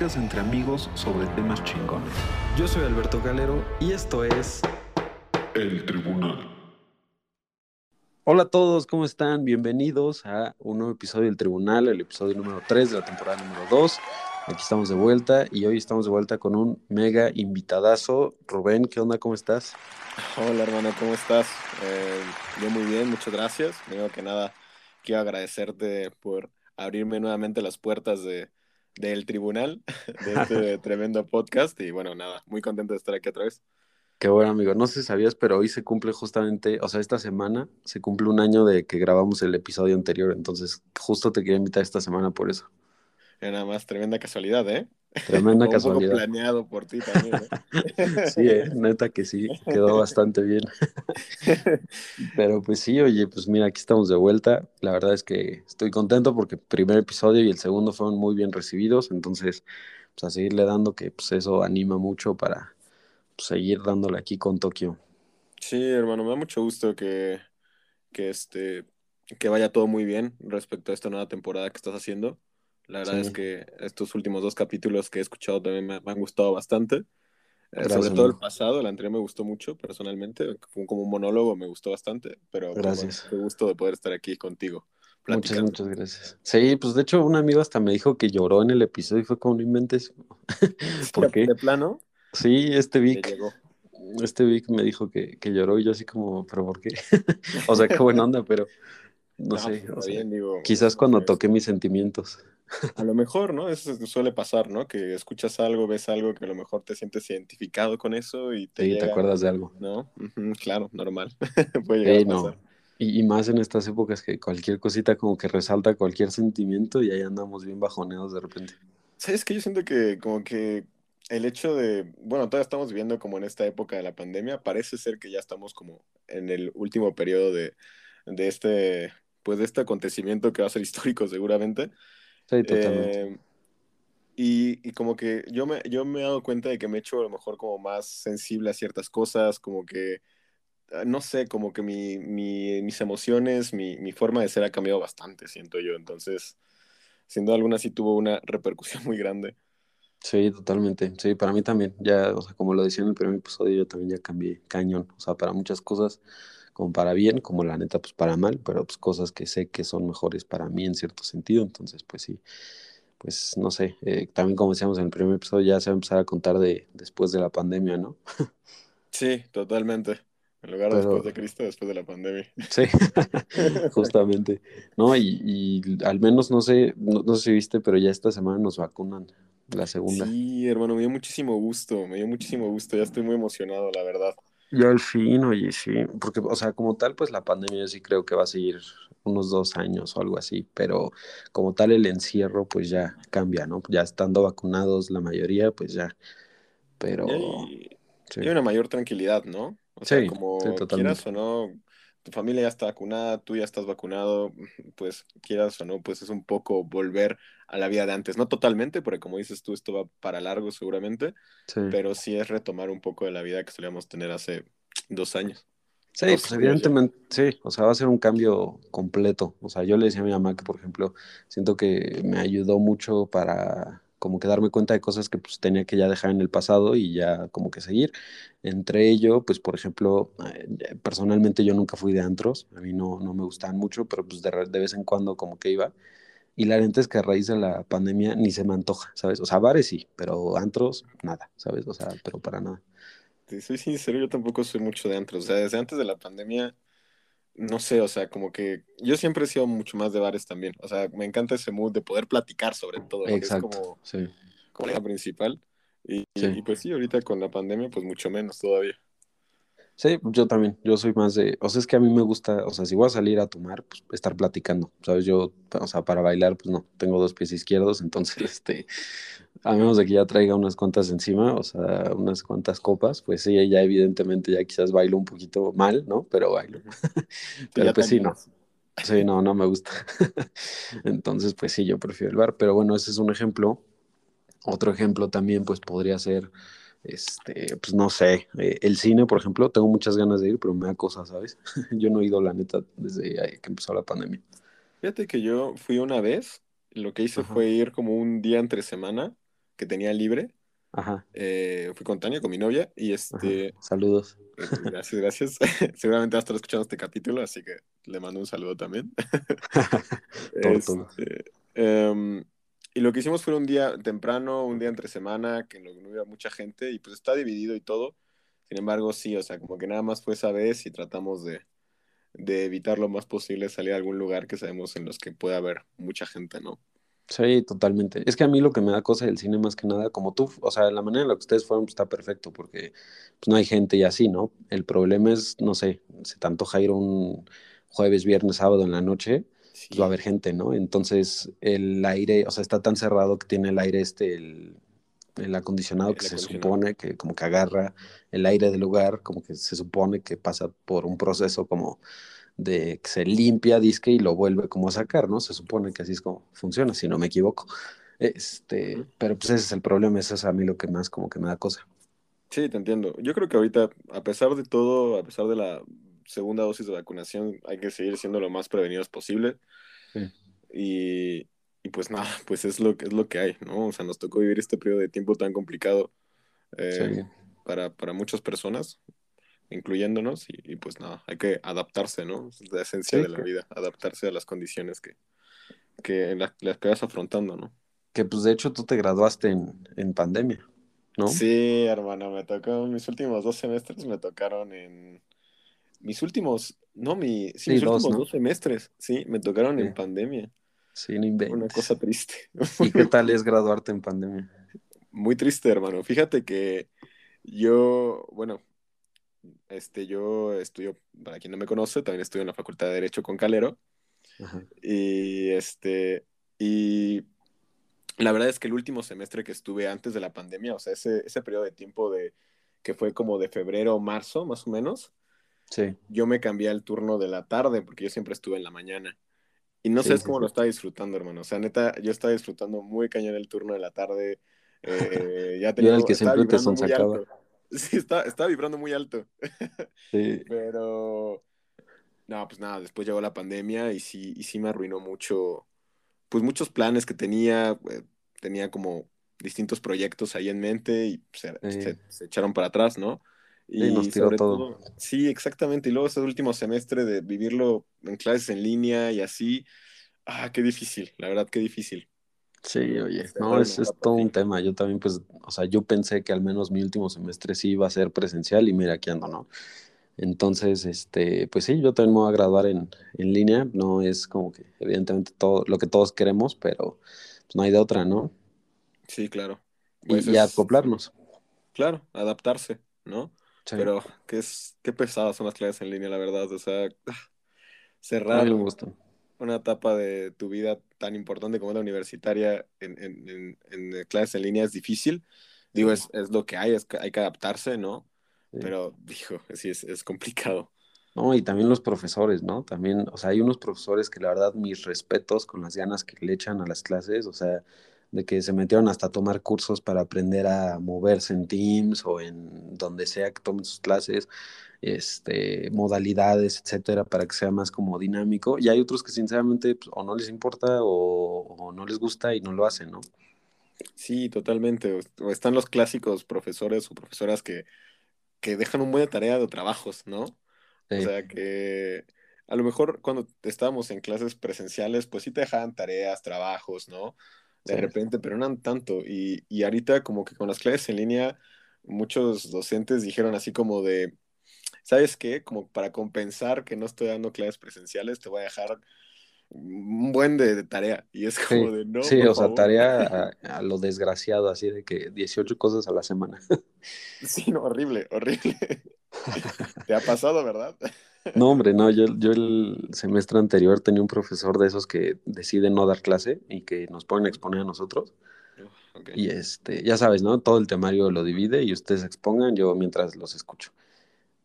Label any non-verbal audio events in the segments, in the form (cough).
Pláticas entre amigos sobre temas chingones. Yo soy Alberto Galero y esto es El Tribunal. Hola a todos, ¿cómo están? Bienvenidos a un nuevo episodio del Tribunal, el episodio número 3 de la temporada número 2. Aquí estamos de vuelta y hoy estamos de vuelta con un mega invitadazo. Rubén, ¿qué onda? ¿Cómo estás? Hola hermano, ¿cómo estás? Eh, yo muy bien, muchas gracias. Primero que nada, quiero agradecerte por abrirme nuevamente las puertas de, del tribunal, (laughs) de este (laughs) tremendo podcast. Y bueno, nada, muy contento de estar aquí otra vez. Qué bueno, amigo. No sé si sabías, pero hoy se cumple justamente, o sea, esta semana se cumple un año de que grabamos el episodio anterior. Entonces, justo te quería invitar esta semana por eso. Nada más, tremenda casualidad, ¿eh? Tremenda Un poco casualidad. planeado por ti también, ¿eh? (laughs) Sí, eh, neta que sí, quedó bastante bien. (laughs) Pero pues sí, oye, pues mira, aquí estamos de vuelta. La verdad es que estoy contento porque el primer episodio y el segundo fueron muy bien recibidos, entonces pues a seguirle dando que pues eso anima mucho para pues, seguir dándole aquí con Tokio. Sí, hermano, me da mucho gusto que, que, este, que vaya todo muy bien respecto a esta nueva temporada que estás haciendo. La verdad Sí. es que estos últimos dos capítulos que he escuchado también me, me han gustado bastante. Eh, Gracias, sobre todo el amigo. pasado, el anterior me gustó mucho personalmente, fue como un monólogo, me gustó bastante, pero Gracias. qué gusto de poder estar aquí contigo, Muchas, platicando. muchas gracias. Sí, pues de hecho un amigo hasta me dijo que lloró en el episodio y fue como no inventes. (laughs) ¿Por qué? De plano, Sí, este Vic. Este Vic me dijo que, que lloró y yo así como, ¿pero por qué? (laughs) O sea, qué buena onda, pero no No, sé, pues, o sea, bien, digo, quizás cuando pues, toqué mis sentimientos. A lo mejor, ¿no? Eso suele pasar, ¿no? Que escuchas algo, ves algo que a lo mejor te sientes identificado con eso y te Sí, te acuerdas de algo. ¿no? Claro, normal. (laughs) Puede llegar a no. pasar. Y, y más en estas épocas que cualquier cosita como que resalta cualquier sentimiento y ahí andamos bien bajoneados de repente. ¿Sabes qué? Yo siento que como que el hecho de, bueno, todavía estamos viviendo como en esta época de la pandemia, parece ser que ya estamos como en el último periodo de, de este, pues de este acontecimiento que va a ser histórico seguramente. Sí, totalmente. Eh, y, y como que yo me, yo me he dado cuenta de que me he hecho a lo mejor como más sensible a ciertas cosas, como que, ah, no sé, como que mi, mi- mis emociones, mi, mi forma de ser ha cambiado bastante, siento yo. Entonces, sin duda alguna sí tuvo una repercusión (laughs) muy grande. Sí, totalmente. Sí, para mí también. Ya, o sea, como lo decía en el primer episodio, yo también ya cambié cañón. O sea, para muchas cosas, como para bien, como la neta, pues para mal, pero pues cosas que sé que son mejores para mí en cierto sentido. Entonces, pues sí, pues no sé. eh, también como decíamos en el primer episodio, ya se va a empezar a contar de después de la pandemia, ¿no? Sí, totalmente. En lugar de Pero después de Cristo, después de la pandemia. (laughs) sí, justamente. No, y, y al menos no sé, no, no sé si viste, pero ya esta semana nos vacunan la segunda. Sí, hermano, me dio muchísimo gusto, me dio muchísimo gusto. Ya estoy muy emocionado, la verdad. Ya al fin, oye, sí, porque, o sea, como tal, pues la pandemia yo sí creo que va a seguir unos dos años o algo así, pero como tal el encierro, pues ya cambia, ¿no? Ya estando vacunados la mayoría, pues ya, pero Y hay, sí, y hay una mayor tranquilidad, ¿no? O sea, sí, sí, como totalmente. quieras o no, tu familia ya está vacunada, tú ya estás vacunado, (laughs) pues quieras o no, pues es un poco volver a la vida de antes. No totalmente, porque como dices tú, esto va para largo seguramente, Sí, pero sí es retomar un poco de la vida que solíamos tener hace (tsk) dos años. sí, Dos pues años ya. evidentemente, sí, o sea, va a ser un cambio completo. O sea, yo le decía a mi mamá que, por ejemplo, siento que me ayudó mucho para como que darme cuenta de cosas que pues tenía que ya dejar en el pasado y ya como que seguir. Entre ello, pues por ejemplo, eh, personalmente yo nunca fui de antros, a mí no, no me gustaban mucho, pero pues de, de vez en cuando como que iba. Y la neta es que a raíz de la pandemia ni se me antoja, ¿sabes? O sea, bares sí, pero antros, nada, ¿sabes? O sea, pero para nada. Te soy sincero, yo tampoco soy mucho de antros. O sea, desde antes de la pandemia, no sé, o sea, como que yo siempre he sido mucho más de bares también. O sea, me encanta ese mood de poder platicar sobre todo, es como, sí, como la principal. Y, y- sí. y pues sí, ahorita con la pandemia, pues mucho menos todavía. Sí, yo también, yo soy más de, o sea, es que a mí me gusta, o sea, si voy a salir a tomar, pues estar platicando, ¿sabes? Yo, o sea, para bailar, pues no, tengo dos pies izquierdos, entonces, (laughs) este, a menos de que ya traiga unas cuantas encima, o sea, unas cuantas copas, pues sí, ya evidentemente ya quizás bailo un poquito mal, ¿no? Pero bailo. (laughs) Pero pues sí, no, sí, no, no me gusta. (laughs) Entonces, pues sí, yo prefiero el bar, pero bueno, ese es un ejemplo. Otro ejemplo también, pues podría ser, este, pues no sé, eh, el cine, por ejemplo, tengo muchas ganas de ir, pero me da cosa, ¿sabes? (laughs) Yo no he ido, la neta, desde que empezó la pandemia. Fíjate que yo fui una vez, lo que hice Ajá, fue ir como un día entre semana que tenía libre. ajá, eh, fui con Tania, con mi novia, y ajá. este, Saludos. eh, gracias, gracias. (laughs) Seguramente va a estar escuchando este capítulo, así que le mando un saludo también. (laughs) Este, em, y lo que hicimos fue un día temprano, un día entre semana, que no, hubiera mucha gente, y pues está dividido y todo. Sin embargo, sí, o sea, como que nada más fue esa vez y tratamos de, de evitar lo más posible salir a algún lugar que sabemos en los que pueda haber mucha gente, ¿no? Sí, totalmente. Es que a mí lo que me da cosa del cine más que nada, como tú, o sea, la manera en la que ustedes fueron pues, está perfecto porque pues, no hay gente y así, ¿no? El problema es, no sé, se te antoja ir un jueves, viernes, sábado en la noche, pues va a Sí, haber gente, ¿no? Entonces el aire, o sea, está tan cerrado que tiene el aire este, el, el acondicionado que se supone que como que agarra el aire del lugar, como que se supone que pasa por un proceso como de que se limpia, disque y lo vuelve como a sacar, ¿no? Se supone que así es como funciona, si no me equivoco. Este, pero pues ese es el problema, eso es a mí lo que más como que me da cosa. Sí, te entiendo. Yo creo que ahorita, a pesar de todo, a pesar de la segunda dosis de vacunación, hay que seguir siendo lo más prevenidos posible. Sí, Y, y pues nada, (laughs) pues es lo, que- es lo que hay, ¿no? O sea, nos tocó vivir este periodo de tiempo tan complicado eh, sí, para, para muchas personas, incluyéndonos, y, y pues nada, hay que adaptarse, ¿no? Es la esencia sí, de la que, vida, adaptarse a las condiciones que, que en las, las que vas afrontando, ¿no? que, pues de hecho tú te graduaste en, en pandemia, ¿no? Sí, hermano, me tocó, mis últimos dos semestres me tocaron en, mis últimos, no, mi, sí, Sí, mis dos, últimos ¿no? dos semestres, sí, me tocaron Sí, en pandemia, sí, no una cosa inventes. triste, ¿Y qué tal es (laughs) graduarte en pandemia? muy triste, hermano. Fíjate que yo, bueno, este, yo estudio, para quien no me conoce, también estudio en la Facultad de Derecho con Calero, Ajá, y este, y la verdad es que el último semestre que estuve antes de la pandemia, o sea, ese, ese periodo de tiempo de, que fue como de febrero o marzo, más o menos, sí, yo me cambié al turno de la tarde, porque yo siempre estuve en la mañana. Y no sí, sabes sí, cómo lo estaba disfrutando, hermano. O sea, neta, yo estaba disfrutando muy cañón el turno de la tarde. Eh, ya (laughs) Yo tenía, era el que siempre te sonsacaba. (laughs) Sí, estaba, estaba vibrando muy alto. (laughs) Sí, Pero, no, pues nada, después llegó la pandemia y sí, y sí me arruinó mucho, pues muchos planes que tenía. eh, tenía como distintos proyectos ahí en mente y se, sí, se, se echaron para atrás, ¿no? Sí, nos Y tiró sobre todo. todo, sí, exactamente. Y luego ese último semestre de vivirlo en clases en línea y así. Ah, qué difícil, la verdad, qué difícil. Sí, oye, no, cerrar una es, es todo un tema. Yo también, pues, o sea, yo pensé que al menos mi último semestre sí iba a ser presencial y mira, aquí ando, ¿no? Entonces, este, pues sí, yo también me voy a graduar en, en línea. No es como que, evidentemente, todo lo que todos queremos, pero pues, no hay de otra, ¿no? Sí, claro. Pues Y, y es, acoplarnos. claro, adaptarse, ¿no? Sí, Pero qué es, qué pesadas son las clases en línea, la verdad. O sea, ah, cerrar no me gusta. una etapa de tu vida tan importante como la universitaria en, en, en, en clases en línea es difícil. Digo, es, es lo que hay, es que hay que adaptarse, ¿no? sí. Pero, dijo, sí, es, es complicado. No, y también los profesores, ¿no? También, o sea, hay unos profesores que la verdad, mis respetos con las ganas que le echan a las clases, o sea, de que se metieron hasta a tomar cursos para aprender a moverse en Teams o en donde sea que tomen sus clases, este, modalidades, etcétera, para que sea más como dinámico. Y hay otros que sinceramente pues, o no les importa o, o no les gusta y no lo hacen, ¿no? Sí, totalmente. O, o están los clásicos profesores o profesoras que, que dejan un buen de tarea de trabajos, ¿no? O sea que a lo mejor cuando estábamos en clases presenciales, pues sí te dejaban tareas, trabajos, ¿no? De sí. repente, pero no tanto. Y, y ahorita como que con las clases en línea, muchos docentes dijeron así como de, ¿sabes qué? Como para compensar que no estoy dando clases presenciales, te voy a dejar un buen de, de tarea. Y es como Sí, de, no, sí, por o sea, favor. tarea (laughs) a, a lo desgraciado, así de que 18 cosas a la semana. Sí, no, horrible, horrible. (laughs) ¿Te ha (laughs) pasado, verdad? No, hombre, no, yo, yo el semestre anterior tenía un profesor de esos que decide no dar clase y que nos ponen a exponer a nosotros. Uf, Ok. Y este, ya sabes, ¿no? Todo el temario lo divide y ustedes expongan, yo mientras los escucho.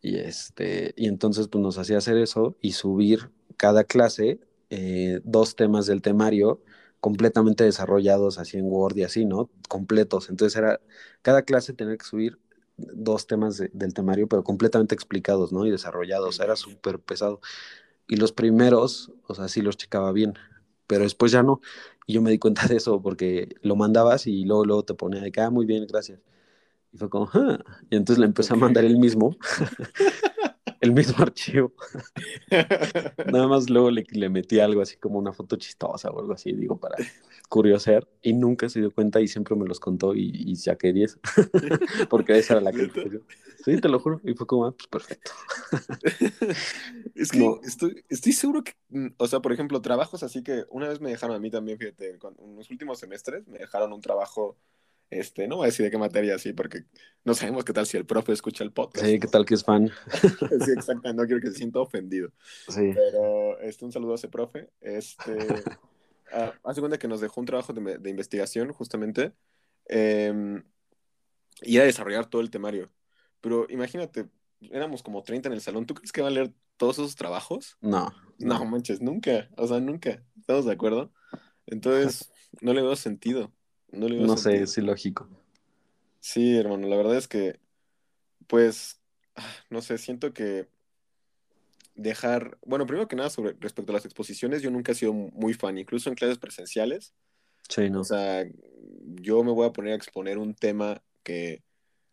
Y este, y entonces pues nos hacía hacer eso y subir cada clase eh, dos temas del temario completamente desarrollados así en Word y así, ¿no? Completos. Entonces era, cada clase tenía que subir dos temas de- del temario, pero completamente explicados, ¿no? Y desarrollados. Era súper pesado. y los primeros, o sea, sí los checaba bien, pero después ya no. Y yo me di cuenta de eso porque lo mandabas y luego, luego te ponía de que, ah, muy bien, gracias. Y fue como, ah. Y entonces le empecé a mandar el mismo, (laughs) el mismo (laughs) archivo. (laughs) Nada más luego le, le, metí algo así como una foto chistosa o algo así, digo, para curiosear. Y nunca se dio cuenta y siempre me los contó y, y saqué 10. (laughs) porque esa era la que... Sí, te lo juro. Y fue como, ah, pues perfecto. es que no. estoy, estoy seguro que, mm, o sea, por ejemplo, trabajos así que una vez me dejaron a mí también, fíjate, en los últimos semestres me dejaron un trabajo este, no voy a decir de qué materia, sí, porque no sabemos qué tal si el profe escucha el podcast. Sí, qué tal que es fan. (laughs) sí, exacto, no quiero que se sienta ofendido. (laughs) Sí. Pero este, un saludo a ese profe. Este, (laughs) uh, hace cuenta que nos dejó un trabajo de, de investigación, justamente, eh, y a desarrollar todo el temario. Pero imagínate, éramos como 30 en el salón. ¿Tú crees que va a leer todos esos trabajos? No, no manches, nunca. O sea, nunca. ¿Estamos de acuerdo? Entonces, no le veo sentido. No, sé, es ilógico. Sí, hermano, la verdad es que, pues, ah, no sé, siento que dejar, bueno, primero que nada, sobre respecto a las exposiciones, yo nunca he sido muy fan, incluso en clases presenciales. Sí, ¿no? O sea, yo me voy a poner a exponer un tema que,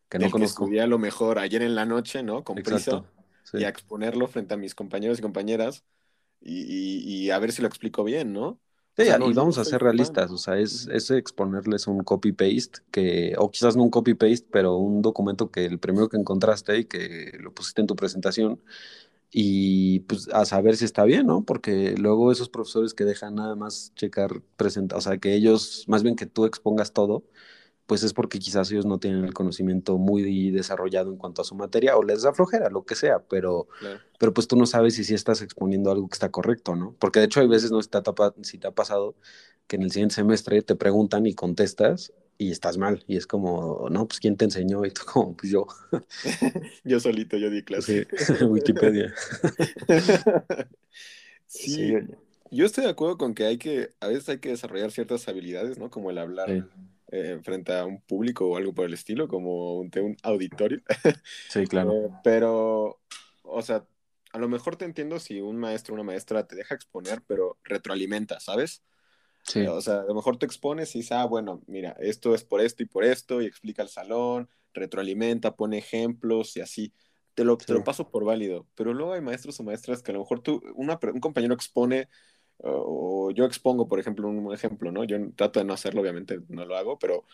que no conozco. Que a lo mejor ayer en la noche, ¿no? Con prisa. Y a exponerlo frente a mis compañeros y compañeras y, y a ver si lo explico bien, ¿no? Sí, y vamos a ser realistas, o sea, es, es exponerles un copy-paste, que, o quizás no un copy-paste, pero un documento que el primero que encontraste y que lo pusiste en tu presentación, y pues a saber si está bien, ¿no? Porque luego esos profesores que dejan nada más checar, presenta, o sea, que ellos, más bien que tú expongas todo, pues es porque quizás ellos no tienen el conocimiento muy desarrollado en cuanto a su materia o les da flojera, lo que sea, pero, pero pues tú no sabes si, si estás exponiendo algo que está correcto, ¿no? Porque de hecho hay veces, no si te, ha, si te ha pasado que en el siguiente semestre te preguntan y contestas y estás mal y es como, no, pues ¿quién te enseñó? Y tú como, pues yo. (laughs) yo solito, yo di clase. Sí, Wikipedia. (laughs) sí. Yo estoy de acuerdo con que hay que, a veces hay que desarrollar ciertas habilidades, ¿no? Como el hablar eh, frente a un público o algo por el estilo, como un, un auditorio. (laughs) Sí, claro. Eh, pero, o sea, a lo mejor te entiendo si un maestro o una maestra te deja exponer, pero retroalimenta, ¿sabes? Sí. Eh, o sea, a lo mejor te expones y dices, ah, bueno, mira, esto es por esto y por esto, y explica el salón, retroalimenta, pone ejemplos y así. Te lo, te lo paso por válido. Pero luego hay maestros o maestras que a lo mejor tú, una, un compañero expone o yo expongo, por ejemplo, un ejemplo, ¿no? Yo trato de no hacerlo, obviamente no lo hago, pero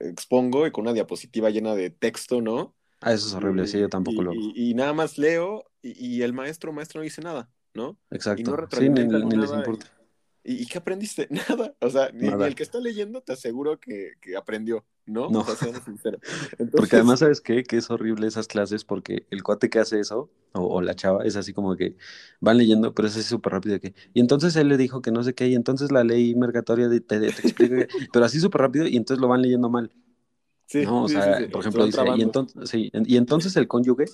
expongo y con una diapositiva llena de texto, ¿no? Ah, eso es horrible, sí, yo tampoco lo hago. Y, nada más leo y, el maestro maestro no dice nada, ¿no? Exacto. sí, ni, les importa. ¿Y, qué aprendiste? (laughs) Nada. O sea, ni, el que está leyendo te aseguro que, que aprendió, ¿no? No. (laughs) Porque además, ¿sabes qué? Que es horrible esas clases porque el cuate que hace eso, o, la chava, es así como que van leyendo, pero es así súper rápido que... Y entonces él le dijo que no sé qué, y entonces la ley mercatoria te, te, explica, (laughs) pero así súper rápido, y entonces lo van leyendo mal. Sí, no, o sea, por ejemplo, dice, y entonces, sí, y entonces el cónyuge,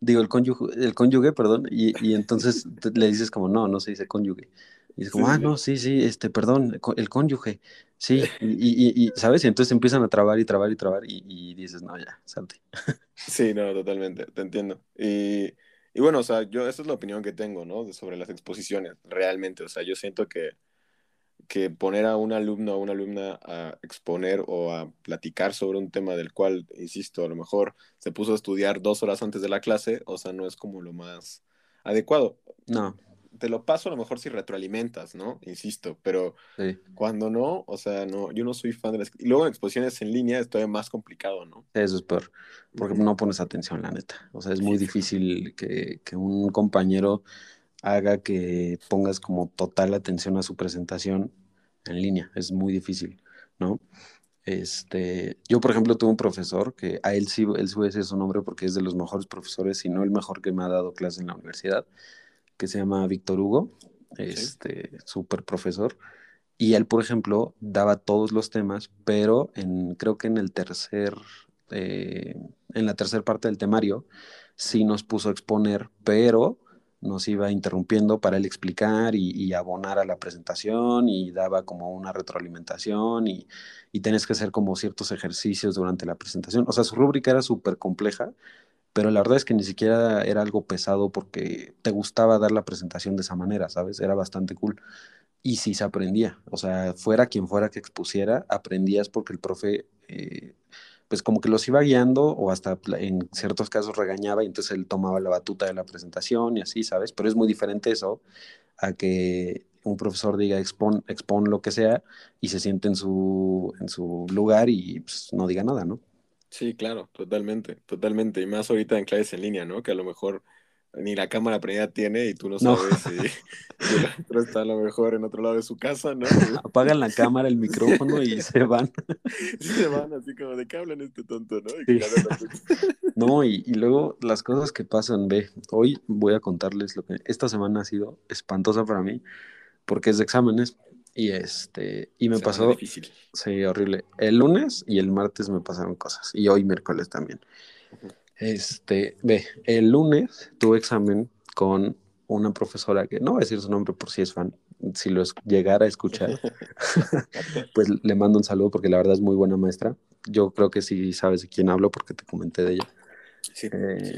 digo, el cónyuge, el cónyuge, perdón, y, y entonces le dices como, no, no se dice cónyuge. Y es como, ah, no, sí, sí, este, perdón, el cónyuge, sí, (laughs) y, y, ¿sabes? Y entonces empiezan a trabar y trabar y trabar y, dices, no, ya, salte. Sí, no, totalmente, te entiendo. Y, y bueno, o sea, yo, esa es la opinión que tengo, ¿no? Sobre las exposiciones, realmente, o sea, yo siento que, que poner a un alumno o una alumna a exponer o a platicar sobre un tema del cual, insisto, a lo mejor se puso a estudiar dos horas antes de la clase, o sea, no es como lo más adecuado. No te lo paso a lo mejor si retroalimentas, ¿no? Insisto, pero cuando no, o sea, no, yo no soy fan de las... Y luego en exposiciones en línea es todavía más complicado, ¿no? Eso es peor, porque no pones atención, la neta. O sea, es muy difícil que, que, un compañero haga que pongas como total atención a su presentación en línea. Es muy difícil, ¿no? Este, yo, por ejemplo, tuve un profesor que a él sí, él sí decir su nombre porque es de los mejores profesores, si no el mejor que me ha dado clase en la universidad que se llama Víctor Hugo, este, súper profesor. Y él, por ejemplo, daba todos los temas, pero en, creo que en el tercer, eh, en la tercera parte del temario, sí nos puso a exponer, pero nos iba interrumpiendo para él explicar y, abonar a la presentación y daba como una retroalimentación y, y tenés que hacer como ciertos ejercicios durante la presentación. O sea, su rúbrica era súper compleja, pero la verdad es que ni siquiera era algo pesado porque te gustaba dar la presentación de esa manera, ¿sabes? Era bastante cool. Y sí se aprendía, o sea, fuera quien fuera que expusiera, aprendías porque el profe, eh, pues como que los iba guiando o hasta en ciertos casos regañaba y entonces él tomaba la batuta de la presentación y así, ¿sabes? Pero es muy diferente eso a que un profesor diga expon, expon lo que sea y se siente en su, en su lugar y pues, no diga nada, ¿no? Sí, claro, totalmente, totalmente. Y más ahorita en clases en línea, ¿no? Que a lo mejor ni la cámara prendida tiene y tú no sabes si, (laughs) (laughs) el otro está a lo mejor en otro lado de su casa, ¿no? (laughs) Apagan la cámara, el micrófono y se van. Sí, se van así como de qué hablan este tonto, ¿no? Y no, y, y, luego las cosas que pasan, ve, hoy voy a contarles lo que esta semana ha sido espantosa para mí porque es de exámenes y este y me pasó difícil. sí horrible. El lunes y el martes me pasaron cosas y hoy miércoles también. Este ve el lunes tuve examen con una profesora que no voy a decir su nombre por si es fan si lo llegara a escuchar (laughs) (laughs) pues le mando un saludo porque la verdad es muy buena maestra. Yo creo que sí sabes de quién hablo porque te comenté de ella. Sí, eh,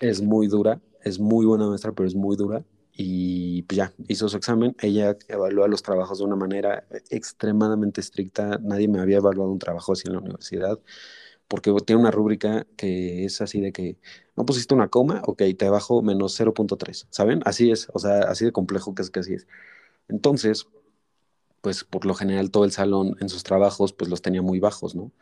es muy dura es muy buena maestra pero es muy dura y pues ya, hizo su examen. Ella evalúa los trabajos de una manera extremadamente estricta. Nadie me había evaluado un trabajo así en la universidad, porque tiene una rúbrica que es así de que no pusiste una coma, ok, te bajo menos 0.3, ¿saben? Así es, o sea, así de complejo que es que así es. Entonces, pues por lo general todo el salón en sus trabajos pues los tenía muy bajos, ¿no?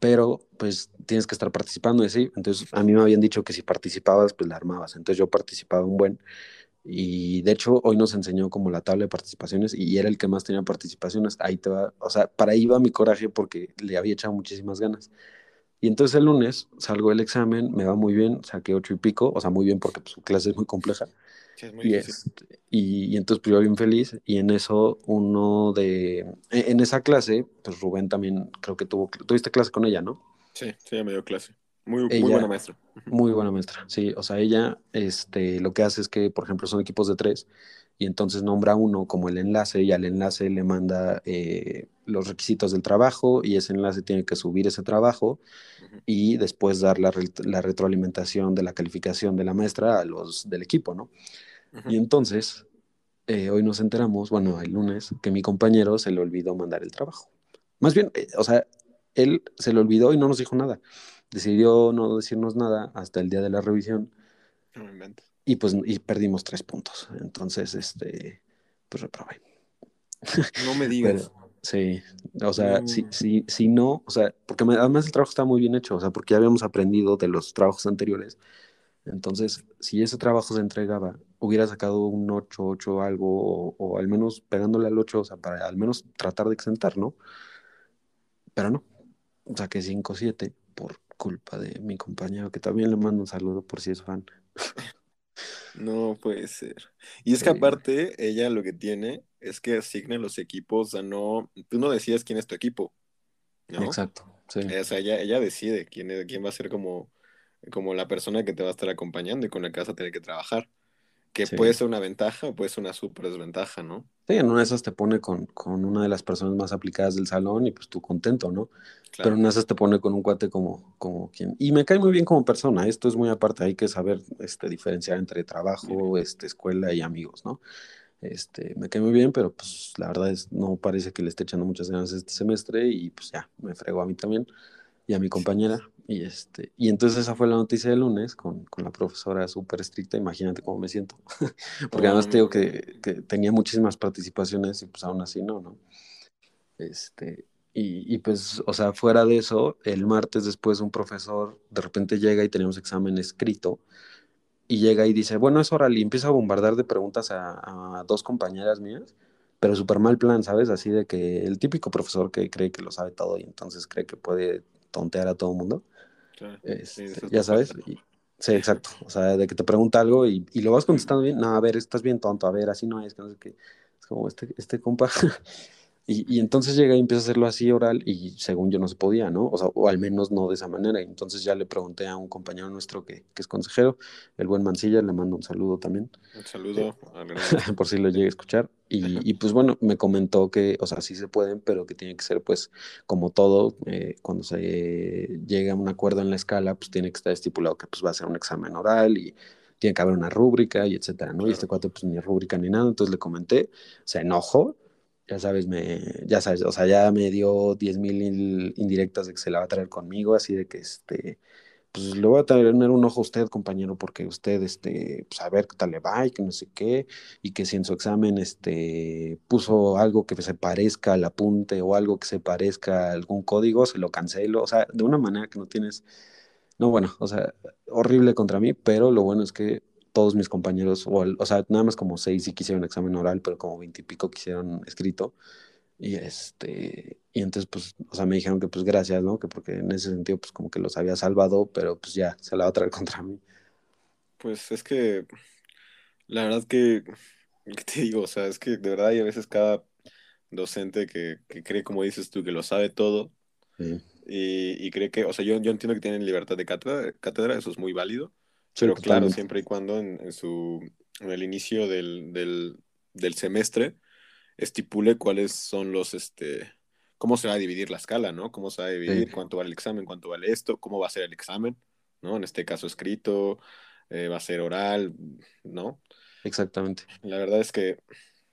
Pero pues tienes que estar participando y así. Entonces a mí me habían dicho que si participabas pues la armabas. Entonces yo participaba un buen y de hecho, hoy nos enseñó como la tabla de participaciones y era el que más tenía participaciones. Ahí te va, o sea, para ahí va mi coraje porque le había echado muchísimas ganas. Y entonces el lunes salgo del examen, me va muy bien, saqué ocho y pico, o sea, muy bien porque pues, su clase es muy compleja. Sí, es muy y, este, y, entonces pues yo bien feliz y en eso uno de, e, en esa clase, pues Rubén también creo que tuvo, tuviste clase con ella, ¿no? Sí, sí, me dio clase. Muy, buena maestra. Muy buena maestra, sí. O sea, ella este, lo que hace es que, por ejemplo, son equipos de tres y entonces nombra uno como el enlace y al enlace le manda eh, los requisitos del trabajo y ese enlace tiene que subir ese trabajo y después dar la, retroalimentación de la calificación de la maestra a los del equipo, ¿no? Y entonces, eh, hoy nos enteramos, bueno, el lunes, que mi compañero se le olvidó mandar el trabajo. Más bien, eh, o sea, él se le olvidó y no nos dijo nada decidió no decirnos nada hasta el día de la revisión. y pues y perdimos tres puntos. Entonces, este, pues reprobé. No me (laughs) digas. sí, o sea, si, si, si, no, o sea, porque además el trabajo está muy bien hecho, o sea, porque ya habíamos aprendido de los trabajos anteriores. Entonces, si ese trabajo se entregaba, hubiera sacado un 8, 8 algo, o, o al menos pegándole al 8, o sea, para al menos tratar de exentar, ¿no? Pero no, saqué 5, 7 por culpa de mi compañero, que también le mando un saludo por si es fan. No puede ser. Y es que aparte, ella lo que tiene es que asigna los equipos, a no, tú no decides quién es tu equipo, ¿no? Exacto, sí. O sea, ella, ella decide quién, quién va a ser como, como la persona que te va a estar acompañando y con la que vas a tener que trabajar. Que puede ser una ventaja o puede ser una súper desventaja, ¿no? Sí, en una de esas te pone con, con, una de las personas más aplicadas del salón y pues tú contento, ¿no? Pero en esas te pone con un cuate como, como quien. Y me cae muy bien como persona, esto es muy aparte, hay que saber este, diferenciar entre trabajo, este, escuela y amigos, ¿no? Este, me cae muy bien, pero pues la verdad es, no parece que le esté echando muchas ganas este semestre y pues ya, me fregó a mí también y a mi compañera. Y, este, y entonces esa fue la noticia del lunes con, con la profesora súper estricta, imagínate cómo me siento. (laughs) Porque además te digo que, que, tenía muchísimas participaciones y pues aún así no, ¿no? Este, y, y, pues, o sea, fuera de eso, el martes después un profesor de repente llega y tenemos examen escrito y llega y dice, bueno, es oral y empieza a bombardear de preguntas a, a dos compañeras mías, pero súper mal plan, ¿sabes? Así de que el típico profesor que cree que lo sabe todo y entonces cree que puede tontear a todo el mundo. Este, ya sabes. sí, exacto. O sea, de que te pregunta algo y, y, lo vas contestando bien. No, a ver, estás bien tonto. A ver, así no es. Que no sé qué. Es como este, este compa. (laughs) Y, entonces llega y empieza a hacerlo así oral y según yo no se podía, ¿no? O sea, o al menos no de esa manera. Entonces ya le pregunté a un compañero nuestro que, que es consejero, el buen Mancilla, le mando un saludo también. Un saludo. (laughs) por si lo llegue a escuchar. Y, y, pues bueno, me comentó que, o sea, sí se pueden, pero que tiene que ser pues como todo, eh, cuando se llega a un acuerdo en la escala, pues tiene que estar estipulado que pues va a ser un examen oral y tiene que haber una rúbrica y etcétera, ¿no? Y este cuate pues ni rúbrica ni nada, entonces le comenté, se enojó ya sabes, me, ya sabes, o sea, ya me dio 10 mil indirectas de que se la va a traer conmigo, así de que, este, pues le voy a tener un ojo a usted, compañero, porque usted, este, pues a ver qué tal le va y que no sé qué, y que si en su examen, este, puso algo que se parezca al apunte o algo que se parezca a algún código, se lo cancelo, o sea, de una manera que no tienes, no, bueno, o sea, horrible contra mí, pero lo bueno es que todos mis compañeros, o, o sea, nada más como seis sí quisieron examen oral, pero como veintipico quisieron escrito. Y este, y entonces, pues, o sea, me dijeron que pues gracias, ¿no? Que porque en ese sentido, pues como que los había salvado, pero pues ya, se la va a traer (laughs) contra mí. Pues es que, la verdad que, ¿qué te digo? O sea, es que de verdad hay a veces cada docente que, que cree, como dices tú, que lo sabe todo. Y, y, cree que, o sea, yo, yo entiendo que tienen libertad de cátedra, cátedra, eso es muy válido pero claro, siempre y cuando en, su, en el inicio del, del, semestre estipule cuáles son los, este, cómo se va a dividir la escala, ¿no? Cómo se va a dividir, cuánto vale el examen, cuánto vale esto, cómo va a ser el examen, ¿no? En este caso escrito, eh, va a ser oral, ¿no? Exactamente. La verdad es que,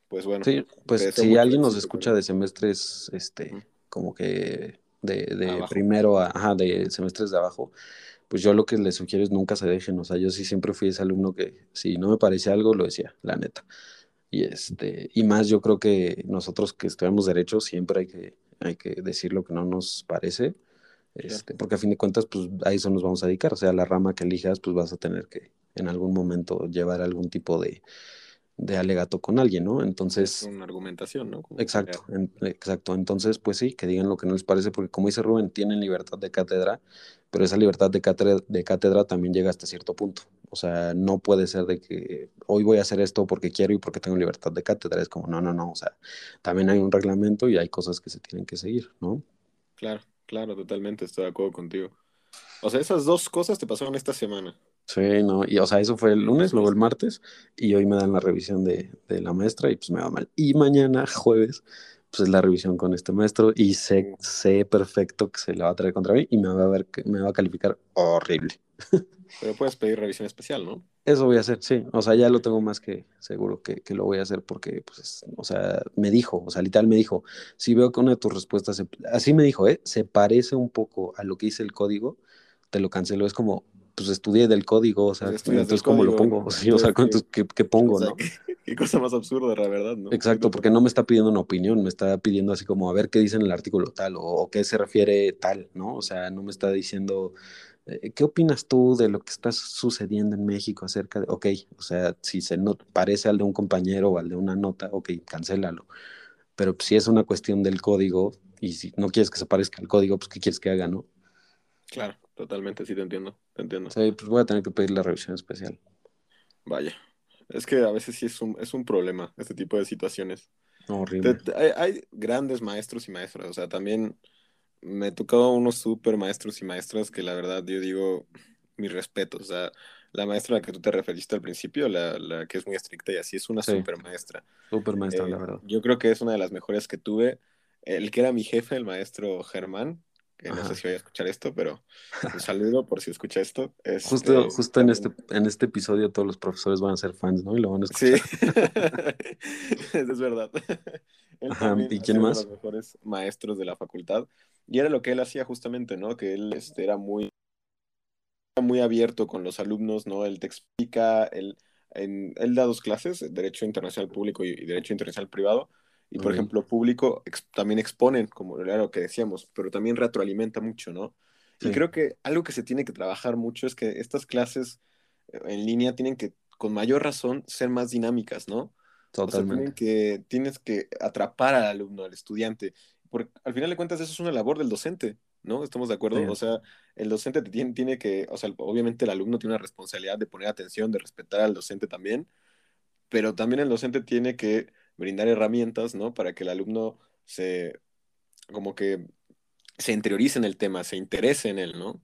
pues bueno. Sí, pues si alguien nos escucha de semestres, este, como que de, de primero a, ajá, de semestres de abajo, pues yo lo que les sugiero es nunca se dejen, o sea, yo sí siempre fui ese alumno que si no me parecía algo, lo decía, la neta. Y, este, y más yo creo que nosotros que estudiamos derecho siempre hay que, hay que decir lo que no nos parece, este, porque a fin de cuentas, pues a eso nos vamos a dedicar, o sea, la rama que elijas, pues vas a tener que en algún momento llevar algún tipo de, de alegato con alguien, ¿no? Entonces... Es una argumentación, ¿no? exacto, exacto. Entonces, pues sí, que digan lo que no les parece, porque como dice Rubén, tienen libertad de cátedra, pero esa libertad de cátedra, de cátedra también llega hasta cierto punto. O sea, no puede ser de que hoy voy a hacer esto porque quiero y porque tengo libertad de cátedra. Es como, no, no, no. O sea, también hay un reglamento y hay cosas que se tienen que seguir, ¿no? Claro, claro, totalmente, estoy de acuerdo contigo. O sea, esas dos cosas te pasaron esta semana. Sí, no, y o sea, eso fue el lunes, luego el martes, y hoy me dan la revisión de, de la maestra y pues me va mal. Y mañana, jueves, pues es la revisión con este maestro y sé, sé perfecto que se la va a traer contra mí y me va a ver que me va a calificar horrible. (laughs) Pero puedes pedir revisión especial, ¿no? Eso voy a hacer, sí. O sea, ya lo tengo más que seguro que, que lo voy a hacer porque, pues, o sea, me dijo, o sea, literal me dijo, si veo que una de tus respuestas, así me dijo, ¿eh? Se parece un poco a lo que dice el código, te lo cancelo. Es como, pues estudié del código, o sea, entonces cómo lo (laughs) (laughs) pongo, o sea, ¿qué, qué, pongo, no? Qué, cosa más absurda, la verdad, ¿no? Exacto, porque no me está pidiendo una opinión, me está pidiendo así como a ver qué dice en el artículo tal, o, o qué se refiere tal, ¿no? O sea, no me está diciendo, eh, ¿qué opinas tú de lo que está sucediendo en México acerca de, ok, o sea, si se no, parece al de un compañero o al de una nota, ok, cancélalo. Pero si es una cuestión del código, y si no quieres que se parezca al código, pues ¿qué quieres que haga, no? Claro. Totalmente, sí te entiendo, te entiendo. Sí, pues voy a tener que pedir la revisión especial. Vaya, es que a veces sí es un, es un problema este tipo de situaciones. horrible. hay, grandes maestros y maestras, o sea, también me he tocado unos súper maestros y maestras que la verdad yo digo, mi respeto, o sea, la maestra a la que tú te referiste al principio, la, la que es muy estricta y así, es una súper maestra. Súper maestra, la eh, verdad. Yo creo que es una de las mejores que tuve. El que era mi jefe, el maestro Germán, que no sé si voy a escuchar esto, pero (laughs) un saludo por si escucha esto. justo este, justo en, este, en este episodio todos los profesores van a ser fans, ¿no? Y lo van a escuchar. Sí, (laughs) (laughs) es verdad. ¿Y quién más? los mejores maestros de la facultad. Y era lo que él hacía justamente, ¿no? Que él este, era muy, muy abierto con los alumnos, ¿no? Él te explica, él, en, él da dos clases, Derecho Internacional Público y Derecho Internacional Privado, y por ejemplo, público también exponen, como era lo que decíamos, pero también retroalimenta mucho, ¿no? Y creo que algo que se tiene que trabajar mucho es que estas clases eh, en línea tienen que, con mayor razón, ser más dinámicas, ¿no? Totalmente. que, tienes que atrapar al alumno, al estudiante, porque al final de cuentas eso es una labor del docente, ¿no? ¿Estamos de acuerdo? O sea, el docente tiene, tiene que, o sea, obviamente el alumno tiene una responsabilidad de poner atención, de respetar al docente también, pero también el docente tiene que brindar herramientas, ¿no? Para que el alumno se, como que se interiorice en el tema, se interese en él, ¿no?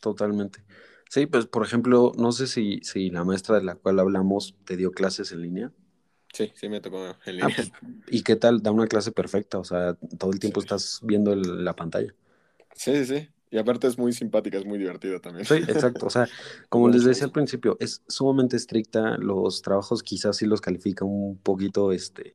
Totalmente. Sí, pues por ejemplo, no sé si, si la maestra de la cual hablamos te dio clases en línea. Sí, sí me tocó en Ah, línea. pues, ¿y qué tal? Da una clase perfecta, o sea, todo el tiempo Sí. estás viendo el- la pantalla. Sí, sí, sí. Y aparte es muy simpática, es muy divertida también. Sí, exacto. O sea, como les decía al principio, es sumamente estricta. Los trabajos quizás sí los califica un poquito, este,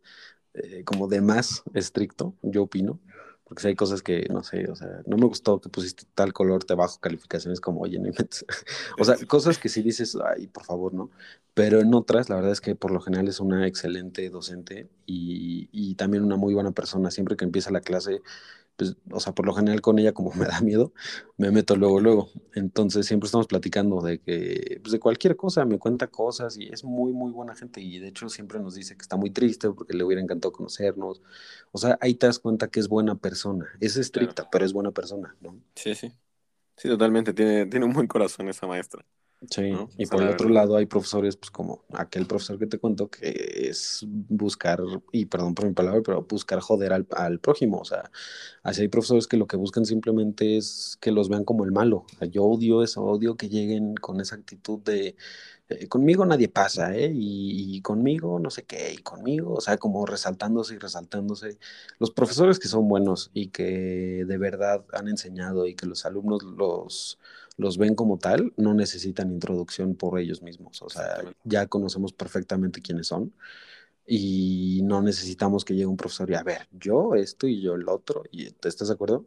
eh, como de más estricto, yo opino. Porque si hay cosas que, no sé, o sea, no me gustó que pusiste tal color, te bajo calificaciones como, oye, no inventes. (laughs) O sea, cosas que sí dices, ay, por favor, ¿no? Pero en otras, la verdad es que por lo general es una excelente docente y, y también una muy buena persona. Siempre que empieza la clase, pues, o sea, por lo general con ella, como (laughs) me da miedo, me meto luego, luego. Entonces siempre estamos platicando de que, pues de cualquier cosa, me cuenta cosas y es muy, muy buena gente. Y de hecho siempre nos dice que está muy triste porque le hubiera encantado conocernos. O sea, ahí te das cuenta que es buena persona. Es estricta, pero es buena persona, ¿no? Sí, sí. Sí, totalmente. Tiene, tiene un buen corazón esa maestra. Sí, ¿no? y O sea, por el la otro verdad. lado hay profesores, pues como aquel profesor que te cuento, que es buscar, y perdón por mi palabra, pero buscar joder al, al prójimo. O sea, así hay profesores que lo que buscan simplemente es que los vean como el malo. O sea, yo odio eso, odio que lleguen con esa actitud de eh, conmigo nadie pasa, ¿eh? Y, y conmigo no sé qué, y conmigo, o sea, como resaltándose y resaltándose. Los profesores que son buenos y que de verdad han enseñado y que los alumnos los los ven como tal, no necesitan introducción por ellos mismos. O sea, ya conocemos perfectamente quiénes son y no necesitamos que llegue un profesor y a ver, yo esto y yo el otro. ¿Y ¿te estás de acuerdo?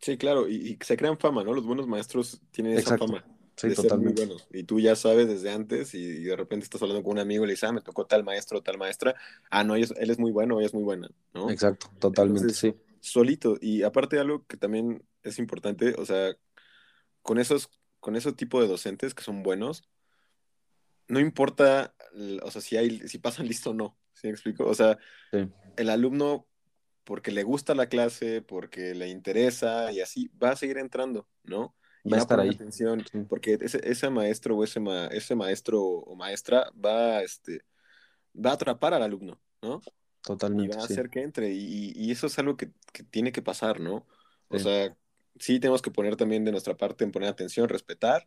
Sí, claro. Y, y se crean fama, ¿no? Los buenos maestros tienen esa Exacto. fama Sí, de ser muy totalmente. buenos. Y tú ya sabes desde antes y, y de repente estás hablando con un amigo y le dices, ah, me tocó tal maestro o tal maestra. Ah, no, él es, él es muy bueno, ella es muy buena, ¿no? Exacto, totalmente, Entonces, sí. solito. Y aparte algo que también es importante, o sea, con esos, con ese tipo de docentes que son buenos, no importa, o sea, si hay, si pasan (laughs) listo o no, ¿sí me explico? O sea, Sí. el alumno, porque le gusta la clase, porque le interesa y así, va a seguir entrando, ¿no? Y Va a estar ahí. atención, Sí. porque ese, ese maestro o ese, ma- ese maestro o maestra va, este, va a atrapar al alumno, ¿no? y Totalmente, va a sí. hacer que entre. Y, y eso es algo que, que tiene que pasar, ¿no? O Sí. sea, sí tenemos que poner también de nuestra parte en poner atención, respetar,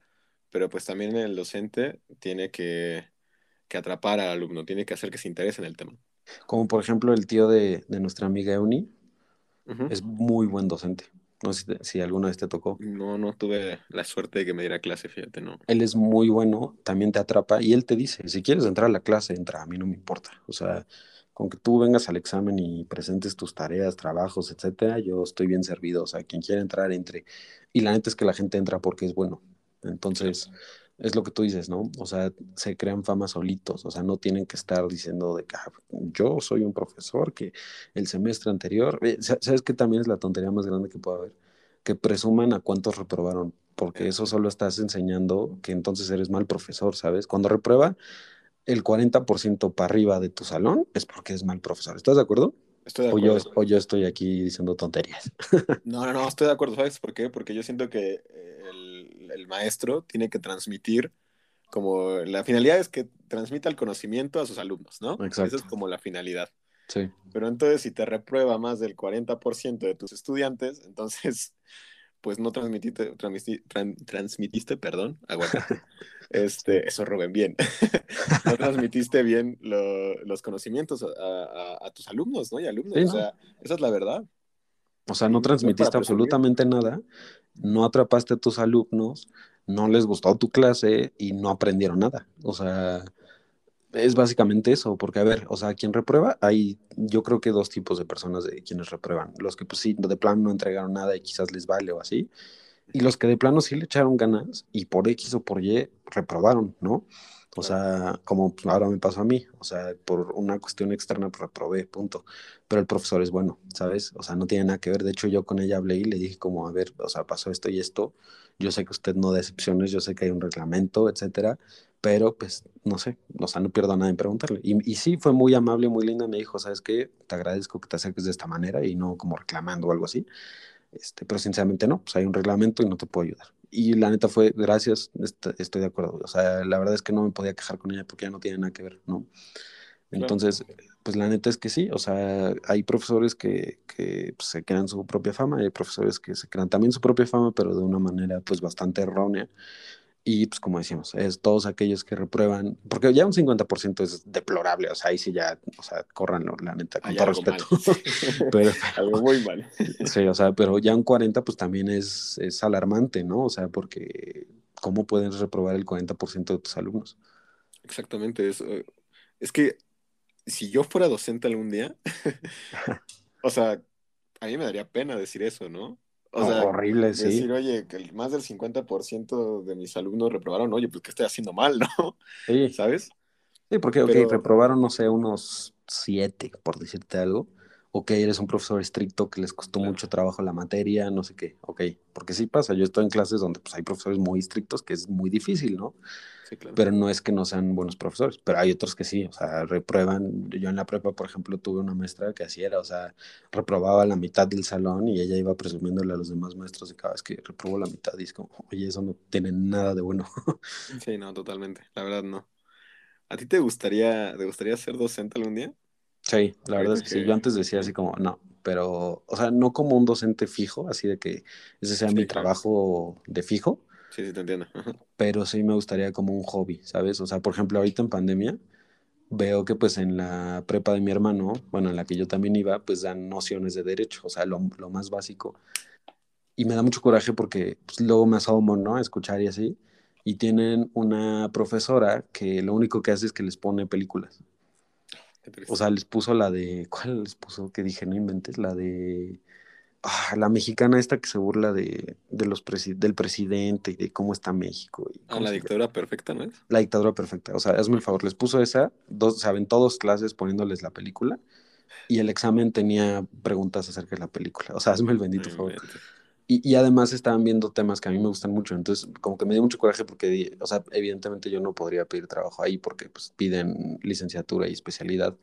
pero pues también el docente tiene que, que atrapar al alumno, tiene que hacer que se interese en el tema. Como por ejemplo el tío de, de nuestra amiga Euni, es muy buen docente. No sé si, te- si alguna vez te tocó. No, no tuve la suerte de que me diera clase, fíjate, no. Él es muy bueno, también te atrapa y él te dice, si quieres entrar a la clase, entra, a mí no me importa. O sea, con que tú vengas al examen y presentes tus tareas, trabajos, etcétera, yo estoy bien servido. O sea, quien quiera entrar, entre. Y la neta es que la gente entra porque es bueno. Entonces, es lo que tú dices, ¿no? O sea, se crean famas solitos, o sea, no tienen que estar diciendo de que "Ah, yo soy un profesor que el semestre anterior, eh, sa- ¿sabes qué también es la tontería más grande que puede haber? Que presuman a cuántos reprobaron, porque eso solo estás enseñando que entonces eres mal profesor, ¿sabes? Cuando reprueba el 40% para arriba de tu salón es porque es mal profesor, ¿estás de acuerdo? Estoy de O yo, acuerdo. o yo estoy aquí diciendo tonterías. (laughs) No, no, no, estoy de acuerdo, ¿sabes por qué? Porque yo siento que eh, el, el maestro tiene que transmitir como la finalidad es que transmita el conocimiento a sus alumnos, ¿no? Exacto. Esa es como la finalidad. Sí, Pero entonces si te reprueba más del 40% de tus estudiantes, (laughs) entonces pues no transmitiste, transmiti- tran- transmitiste, perdón, aguacate. (laughs) Este, eso roben bien. (laughs) no transmitiste bien lo- los conocimientos a, a- a tus alumnos, ¿no? Y alumnos, Sí, o ¿no? sea, esa es la verdad. O sea, no transmitiste absolutamente nada, no atrapaste a tus alumnos, no les gustó tu clase y no aprendieron nada. O sea, es básicamente eso, porque a ver, o sea, quien reprueba, hay yo creo que dos tipos de personas de quienes reprueban. Los que pues sí, de plano no entregaron nada y quizás les vale o así. Y los que de plano sí le echaron ganas y por X o por Y reprobaron, ¿no? O sea, como pues, ahora me pasó a mí, o sea, por una cuestión externa pues, reprobé, punto. Pero el profesor es bueno, ¿sabes? O sea, no tiene nada que ver. De hecho, yo con ella hablé y le dije como, a ver, o sea, pasó esto y esto. Yo sé que usted no da excepciones, yo sé que hay un reglamento, etcétera, pero pues no sé, o sea, no pierdo nada en preguntarle. Y, y sí, fue muy amable, muy linda, me dijo, ¿sabes qué? Te agradezco que te acerques de esta manera y no como reclamando o algo así. Este, pero sinceramente no, pues hay un reglamento y no te puedo ayudar. Y la neta fue, gracias, est- estoy de acuerdo. O sea, la verdad es que no me podía quejar con ella porque ya no tiene nada que ver, ¿no? Entonces, pues la neta es que sí, o sea, hay profesores que, que pues, se crean su propia fama, y hay profesores que se crean también su propia fama, pero de una manera pues bastante errónea. Y pues como decimos, es todos aquellos que reprueban, porque ya un 50% es deplorable, o sea, ahí sí ya, o sea, corran la neta, con Hay todo algo respeto. mal. (laughs) pero, (laughs) Algo muy mal. (laughs) sí, o sea, pero ya un 40 pues también es, es alarmante, ¿no? O sea, porque ¿cómo puedes reprobar el 40% de tus alumnos? Exactamente, es, eh, es que si yo fuera docente algún día, o sea, a mí me daría pena decir eso, ¿no? O sea, Horrible, sí. decir, oye, que el- más del 50% de mis alumnos reprobaron, oye, pues, ¿qué estoy haciendo mal, (laughs) no? Sí, ¿Sabes? sí, porque, ok, reprobaron, no sé, unos siete, por decirte algo. Ok, eres un profesor estricto que les costó Claro. mucho trabajo la materia, no sé qué. Ok, porque sí pasa. Yo estoy en clases donde pues, hay profesores muy estrictos que es muy difícil, ¿no? Sí, claro. Pero no es que no sean buenos profesores, pero hay otros que sí, o sea, reprueban. Yo en la prepa, por ejemplo, tuve una maestra que así era, o sea, reprobaba la mitad del salón y ella iba presumiéndole a los demás maestros de cada vez que reprobó la mitad y es como, oye, eso no tiene nada de bueno. (laughs) Sí, no, totalmente. La verdad, no. ¿A ti te gustaría, te gustaría ser docente algún día? Sí, la verdad es que sí. Yo antes decía así como, no, pero, o sea, no como un docente fijo, así de que ese sea Sí, mi claro. trabajo de fijo, Sí, sí, te entiendo. Ajá. pero sí me gustaría como un hobby, ¿sabes? O sea, por ejemplo, ahorita en pandemia veo que pues en la prepa de mi hermano, bueno, en la que yo también iba, pues dan nociones de derecho, o sea, lo, lo más básico. Y me da mucho coraje porque pues, luego me asomo, ¿no? A escuchar y así. Y tienen una profesora que lo único que hace es que les pone películas. O sea, les puso la de. ¿Cuál les puso? Que dije, no inventes, la de. Ah, la mexicana esta que se burla de, de los presi- del presidente y de cómo está México. Y Ah, la dictadura perfecta, ¿no es? la dictadura perfecta. O sea, hazme el favor, les puso esa, dos, saben, todos clases poniéndoles la película. Y el examen tenía preguntas acerca de la película. O sea, hazme el bendito No favor. Y, y además estaban viendo temas que a mí me gustan mucho. Entonces, como que me dio mucho coraje porque, o sea, evidentemente yo no podría pedir trabajo ahí porque pues, piden licenciatura y especialidad.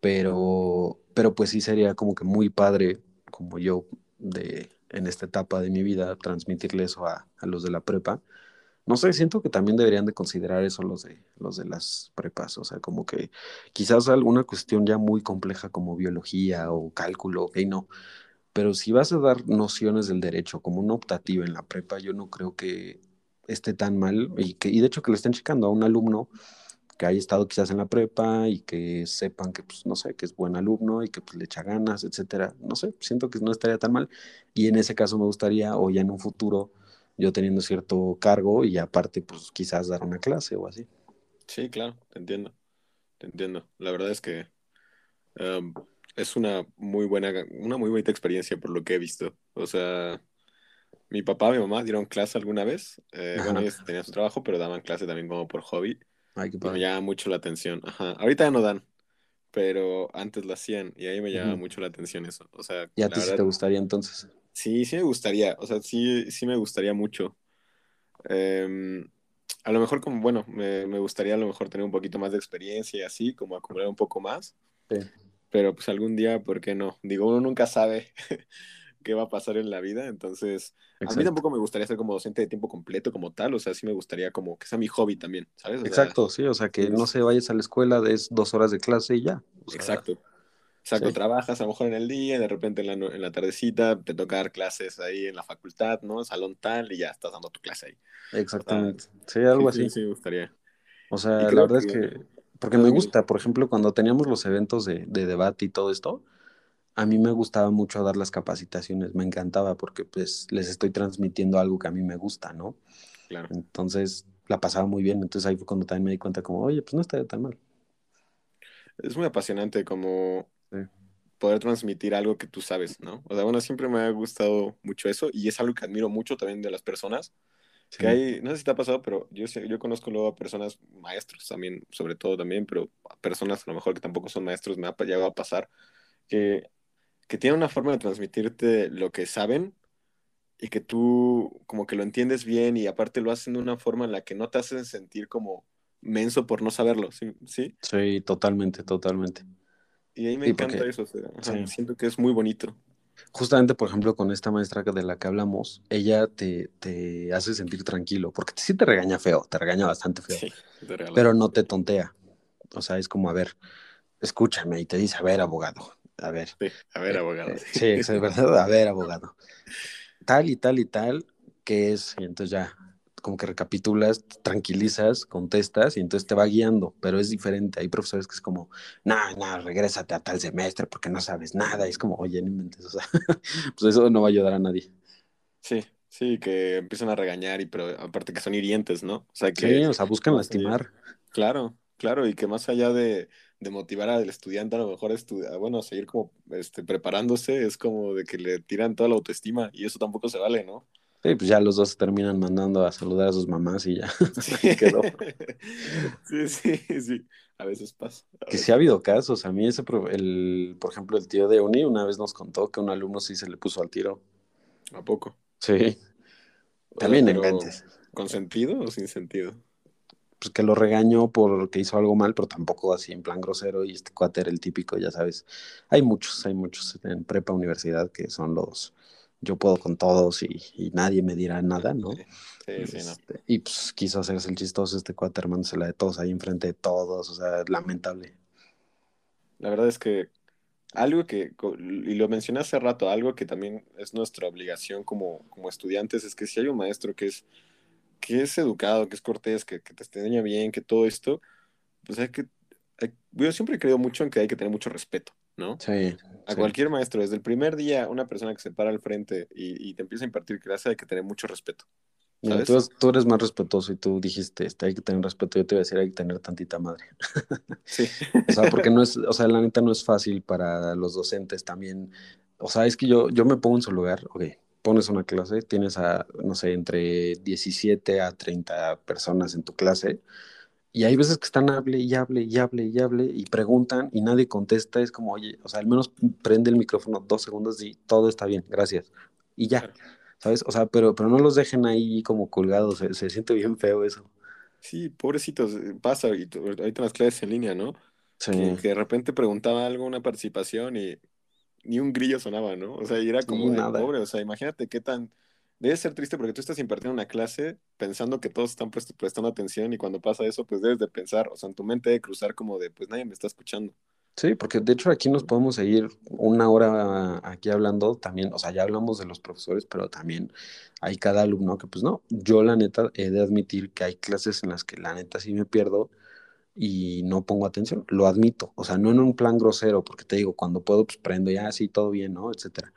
Pero, pero pues sí sería como que muy padre, como yo de, en esta etapa de mi vida, transmitirle eso a, a los de la prepa. No sé, siento que también deberían de considerar eso los de, los de las prepas. O sea, como que quizás alguna cuestión ya muy compleja como biología o cálculo, ok, no. Pero si vas a dar nociones del derecho como una optativa en la prepa, yo no creo que esté tan mal y que y de hecho que le estén checando a un alumno que haya estado quizás en la prepa y que sepan que pues no sé, que es buen alumno y que pues le echa ganas, etcétera. No sé, siento que no estaría tan mal y en ese caso me gustaría o ya en un futuro yo teniendo cierto cargo y aparte pues quizás dar una clase o así. Sí, claro, te entiendo. Te entiendo. La verdad es que um, es una muy buena, una muy bonita experiencia por lo que he visto. O sea, mi papá y mi mamá dieron clase alguna vez. Eh, bueno, ellos tenían su trabajo, pero daban clase también como por hobby. Ay, qué Y me padre. llama mucho la atención. Ajá. Ahorita ya no dan, pero antes lo hacían y ahí me llama mucho la atención eso. O sea, ¿Y a ti sí te gustaría entonces? sí, sí me gustaría. O sea, sí, sí me gustaría mucho. Em, a lo mejor como, bueno, me, me gustaría a lo mejor tener un poquito más de experiencia y así, como acumular un poco más. Sí. Pero pues algún día, ¿por qué no? Digo, uno nunca sabe (laughs) qué va a pasar en la vida, entonces a mí tampoco me gustaría ser como docente de tiempo completo como tal, o sea, sí me gustaría como que sea mi hobby también, ¿sabes? O sea, Exacto, sí, o sea que no es- se vayas a la escuela, des dos horas de clase y ya. O sea, exacto. Exacto, sí. trabajas a lo mejor en el día, de repente en la, en la tardecita te toca dar clases ahí en la facultad, ¿no? Salón tal, y ya estás dando tu clase ahí. Exactamente. Sí, algo Sí, sí, así. sí, me gustaría. O sea, la verdad es que, porque me gusta, por ejemplo, cuando teníamos los eventos de, de debate y todo esto, a mí me gustaba mucho dar las capacitaciones, me encantaba porque pues les estoy transmitiendo algo que a mí me gusta, ¿no? Claro. Entonces la pasaba muy bien, entonces ahí fue cuando también me di cuenta como, oye, pues no estaría tan mal. Es muy apasionante como Sí. poder transmitir algo que tú sabes, ¿no? O sea, bueno, siempre me ha gustado mucho eso y es algo que admiro mucho también de las personas. Sí. Que hay, no sé si te ha pasado, pero yo, sé- yo conozco luego a personas, maestros también, sobre todo también, pero a personas a lo mejor que tampoco son maestros, me ha llegado a pasar, que, que tienen una forma de transmitirte lo que saben y que tú como que lo entiendes bien y aparte lo hacen de una forma en la que no te hacen sentir como menso por no saberlo, ¿sí? ¿Sí? Sí, totalmente, totalmente. Y a mí me Sí, encanta porque- eso, o sea, sí. siento que es muy bonito. Justamente, por ejemplo, con esta maestra que- de la que hablamos, ella te, te hace sentir tranquilo, porque sí te regaña feo, te regaña bastante feo, Sí, pero no te tontea. O sea, es como, a ver, escúchame y te dice, a ver, abogado, a ver. Sí, a ver, eh, abogado. eh, sí, es verdad, a ver, abogado. Tal y tal y tal, ¿qué es? Y entonces ya, como que recapitulas, tranquilizas, contestas y entonces te va guiando, pero es diferente. Hay profesores que es como, no, no, regrésate a tal semestre porque no sabes nada. Y es como, oye, no inventes, o sea, (laughs) pues eso no va a ayudar a nadie. Sí, sí, que empiezan a regañar y pero aparte que son hirientes, ¿no? O sea, que Sí, o sea, buscan lastimar. Claro, claro, y que más allá de, de motivar al estudiante a lo mejor estudiar, bueno, a seguir como este, preparándose, es como de que le tiran toda la autoestima y eso tampoco se vale, ¿no? Sí, pues ya los dos se terminan mandando a saludar a sus mamás y ya. (laughs) Sí, (laughs) Quedó. sí, sí, sí, a veces pasa. a Que veces. sí ha habido casos. A mí ese, el, por ejemplo, el tío de Uni una vez nos contó que un alumno sí se le puso al tiro. ¿A poco? Sí, O sea, también pero inventes. ¿Con sentido o sin sentido? Pues que lo regañó porque hizo algo mal, pero tampoco así en plan grosero y este cuate era el típico, ya sabes. Hay muchos, hay muchos en prepa universidad que son los yo puedo con todos y, y nadie me dirá nada, ¿no? Sí, sí, sí, no. Este, y pues quiso hacerse el chistoso este cuate armándosela de todos ahí enfrente de todos, o sea, lamentable. La verdad es que algo que, y lo mencioné hace rato, algo que también es nuestra obligación como, como estudiantes, es que si hay un maestro que es, que es educado, que es cortés, que, que te enseña bien, que todo esto, pues hay que, hay- yo siempre he creído mucho en que hay que tener mucho respeto, ¿no? Sí. A sí. cualquier maestro, desde el primer día, una persona que se para al frente y, y te empieza a impartir clase, hay que tener mucho respeto. Tú, tú eres más respetuoso y tú dijiste, este, hay que tener respeto. Yo te iba a decir, hay que tener tantita madre. (laughs) Sí. O sea, porque no es, (laughs) o sea, la neta no es fácil para los docentes también. O sea, es que yo, yo me pongo en su lugar, ok, pones una clase, tienes a, no sé, entre 17 a 30 personas en tu clase, y hay veces que están hable y hable y hable y hable y preguntan y nadie contesta, es como, oye, o sea, al menos prende el micrófono dos segundos y todo está bien, gracias. Y ya. ¿sabes? O sea, pero, pero no los dejen ahí como colgados, se, se siente bien feo eso. Sí, pobrecitos, eh, pasa y ahorita las clases en línea, ¿no? Sí. que, que de repente preguntaba algo, una participación y ni un grillo sonaba, ¿no? O sea, y era Sí, como de nada. pobre, o sea, imagínate qué tan... Debe ser triste porque tú estás impartiendo una clase pensando que todos están prest- prestando atención y cuando pasa eso, pues debes de pensar, o sea, en tu mente debe cruzar como de, pues nadie me está escuchando. Sí, porque de hecho aquí nos podemos seguir una hora aquí hablando también, o sea, ya hablamos de los profesores, pero también hay cada alumno que pues no, yo la neta he de admitir que hay clases en las que la neta sí me pierdo y no pongo atención, lo admito, o sea, no en un plan grosero, porque te digo, cuando puedo pues prendo ya, sí, todo bien, ¿no? Etcétera.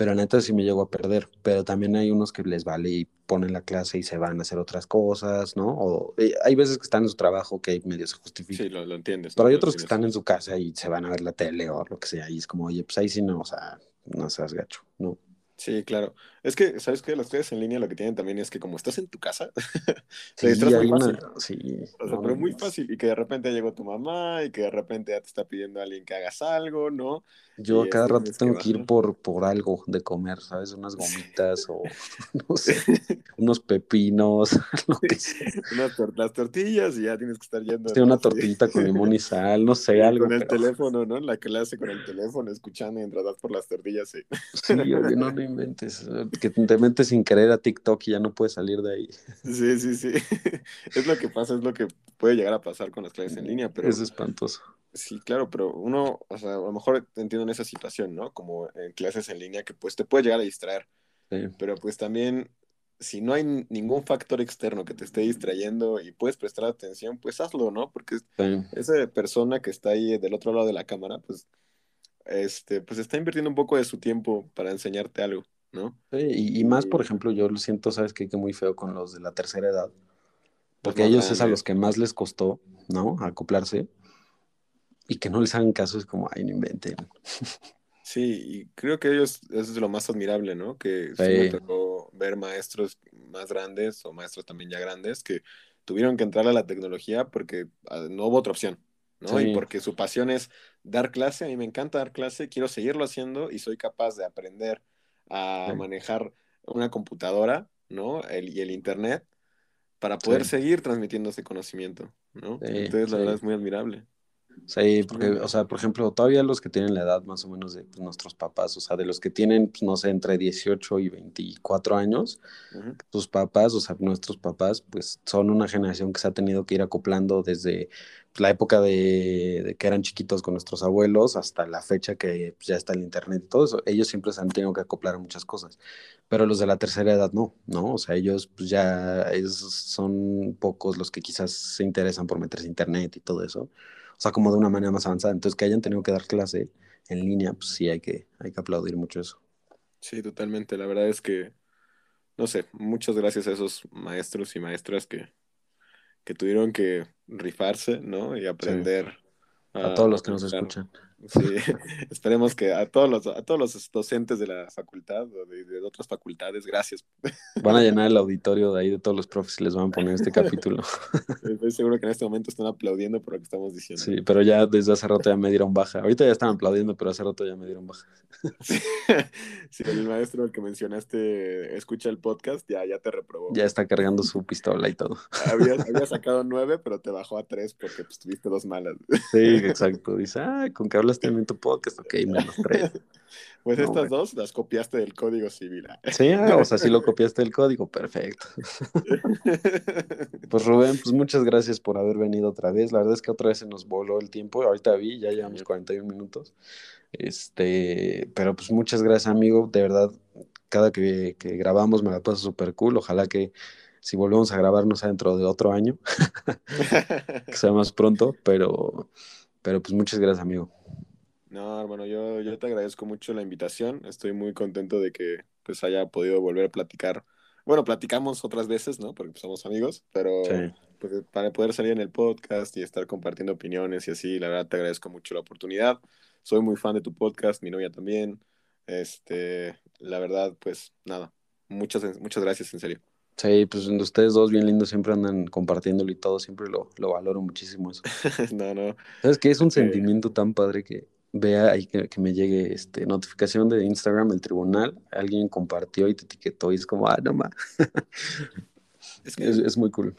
Pero la neta sí me llego a perder, pero también hay unos que les vale y ponen la clase y se van a hacer otras cosas, ¿no? O eh, hay veces que están en su trabajo que medio se justifica. Sí, lo, lo entiendes. Pero hay otros que están en su casa y se van a ver la tele o lo que sea, y es como, oye, pues ahí sí no, o sea, no seas gacho, ¿no? Sí, claro. Es que, ¿sabes qué? Las clases en línea lo que tienen también es que como estás en tu casa, (laughs) te Sí, distraes muy hay una, sí, O sea, no, pero muy fácil. Y que de repente llegó tu mamá y que de repente ya te está pidiendo a alguien que hagas algo, ¿no? Yo Y a cada rato que tengo que ir por, por algo de comer, ¿sabes? Unas gomitas o, (laughs) no sé, (laughs) unos pepinos, lo que sea. Unas tor- las tortillas y ya tienes que estar yendo. Una Así. tortillita con limón y sal, no Sí, sé, algo, con el pero teléfono, ¿no? La clase con el teléfono, escuchando mientras vas por las tortillas. Sí, sí, oye, no, no inventes, que te metes sin querer a TikTok y ya no puedes salir de ahí. sí, sí. sí. (laughs) Es lo que pasa, es lo que puede llegar a pasar con las clases en línea, pero Es espantoso. sí, claro, pero uno, o sea, a lo mejor entiendo en esa situación, ¿no? Como en clases en línea que pues te puede llegar a distraer. Sí. Pero pues también, si no hay ningún factor externo que te esté distrayendo y puedes prestar atención, pues hazlo, ¿no? Porque Sí. esa persona que está ahí del otro lado de la cámara, pues, este, pues está invirtiendo un poco de su tiempo para enseñarte algo, ¿no? Sí, y, y más, por Y- ejemplo, yo lo siento, ¿sabes qué? Que muy feo con los de la tercera edad, porque a más ellos es a los que más les costó, ¿no? Acoplarse y que no les hagan caso, es como, ay, no inventen. (laughs) Sí, y creo que ellos, eso es lo más admirable, ¿no? Que sí me tocó ver maestros más grandes o maestros también ya grandes que tuvieron que entrar a la tecnología porque ah, no hubo otra opción, ¿no? Sí. Y porque su pasión es dar clase, a mí me encanta dar clase, quiero seguirlo haciendo y soy capaz de aprender a Sí. manejar una computadora, ¿no? El, y el internet para poder Sí. seguir transmitiendo ese conocimiento, ¿no? Entonces, la verdad es muy admirable. Sí, porque, o sea, por ejemplo, todavía los que tienen la edad más o menos de pues, nuestros papás, o sea, de los que tienen, pues, no sé, entre 18 y 24 años, Ujú. tus papás, o sea, nuestros papás, pues son una generación que se ha tenido que ir acoplando desde pues, la época de, de que eran chiquitos con nuestros abuelos hasta la fecha que pues, ya está el internet y todo eso. Ellos siempre se han tenido que acoplar a muchas cosas, pero los de la tercera edad no, ¿no? O sea, ellos pues ya ellos son pocos los que quizás se interesan por meterse internet y todo eso. O sea, como de una manera más avanzada. Entonces, que hayan tenido que dar clase en línea, pues sí hay que, hay que aplaudir mucho eso. Sí, totalmente. La verdad es que, no sé, muchas gracias a esos maestros y maestras que, que tuvieron que rifarse, ¿no? Y aprender A todos los que nos escuchan. Sí, (laughs) esperemos que a todos los, a todos los docentes de la facultad o de, de otras facultades, gracias. Van a llenar el auditorio de ahí de todos los profes y les van a poner este capítulo. (laughs) Estoy seguro que en este momento están aplaudiendo por lo que estamos diciendo. Sí, pero ya desde hace rato ya me dieron baja. Ahorita ya están aplaudiendo, pero hace rato ya me dieron baja. (laughs) Si el maestro al que mencionaste escucha el podcast, ya, ya te reprobó. Ya está cargando su pistola y todo. Había, había sacado nueve, pero te bajó a tres porque pues, tuviste dos malas. Sí, exacto. Dice, ah, con que hablaste en tu podcast, ok, menos tres. (laughs) Pues No, estas güey. dos las copiaste del código civil. ah. Sí, ah, o sea, sí lo (laughs) copiaste el código, perfecto. (laughs) Pues Rubén, pues muchas gracias por haber venido otra vez. La verdad es que otra vez se nos voló el tiempo. Ahorita vi, ya llevamos 41 minutos. Este, pero pues muchas gracias, amigo. De verdad, cada que, que grabamos me la paso súper cool. Ojalá que si volvemos a grabar no sea dentro de otro año, que sea más pronto, pero, pero pues muchas gracias, amigo. No, hermano, yo, yo te agradezco mucho la invitación. Estoy muy contento de que pues haya podido volver a platicar. Bueno, platicamos otras veces, ¿no? Porque pues, somos amigos, pero Sí. pues, para poder salir en el podcast y estar compartiendo opiniones y así, la verdad te agradezco mucho la oportunidad. Soy muy fan de tu podcast, mi novia también. Este, la verdad, pues nada, muchas, muchas gracias, en serio. Sí, pues ustedes dos bien lindos siempre andan compartiéndolo y todo, siempre lo, lo valoro muchísimo eso. (laughs) No, no, ¿Sabes qué? Es un sentimiento tan padre que vea ahí que, que me llegue este notificación de Instagram del tribunal, alguien compartió y te etiquetó y es como, ah, no más. (laughs) es que Es, es muy cool.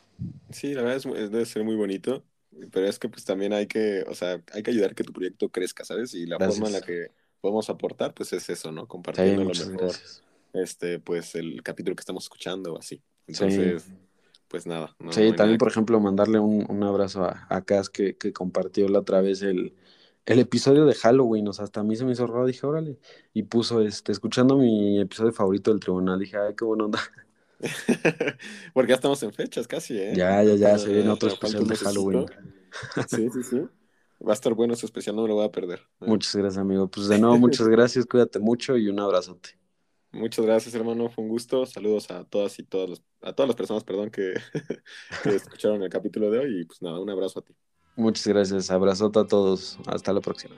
sí, la verdad es, es- debe ser muy bonito, pero es que pues también hay que, o sea, hay que ayudar a que tu proyecto crezca, ¿sabes? Y la forma en la que podemos aportar, pues es eso, ¿no? Sí, Compartiendo a lo mejor, gracias. este, pues el capítulo que estamos escuchando o así. Entonces, pues nada. No, Sí, no también, nada por ejemplo, mandarle un, un abrazo a, a Cas que, que compartió la otra vez el, el episodio de Halloween, o sea, hasta a mí se me hizo raro, dije, órale, y puso, este, escuchando mi episodio favorito del tribunal, dije, ay, qué buena onda. (laughs) Porque ya estamos en fechas casi, ¿eh? Ya, ya, ya, Ah, se viene otro falta especial de. Halloween. Sí, sí, sí. Va a estar bueno ese especial, no me lo voy a perder. Muchas gracias, amigo. Pues de nuevo, muchas gracias, cuídate mucho y un abrazote. Muchas gracias, hermano. Fue un gusto. Saludos a todas y todas los- a todas las personas, perdón, que, (laughs) que escucharon el capítulo de hoy. Y pues nada, un abrazo a ti. Muchas gracias, abrazote a todos, hasta la próxima.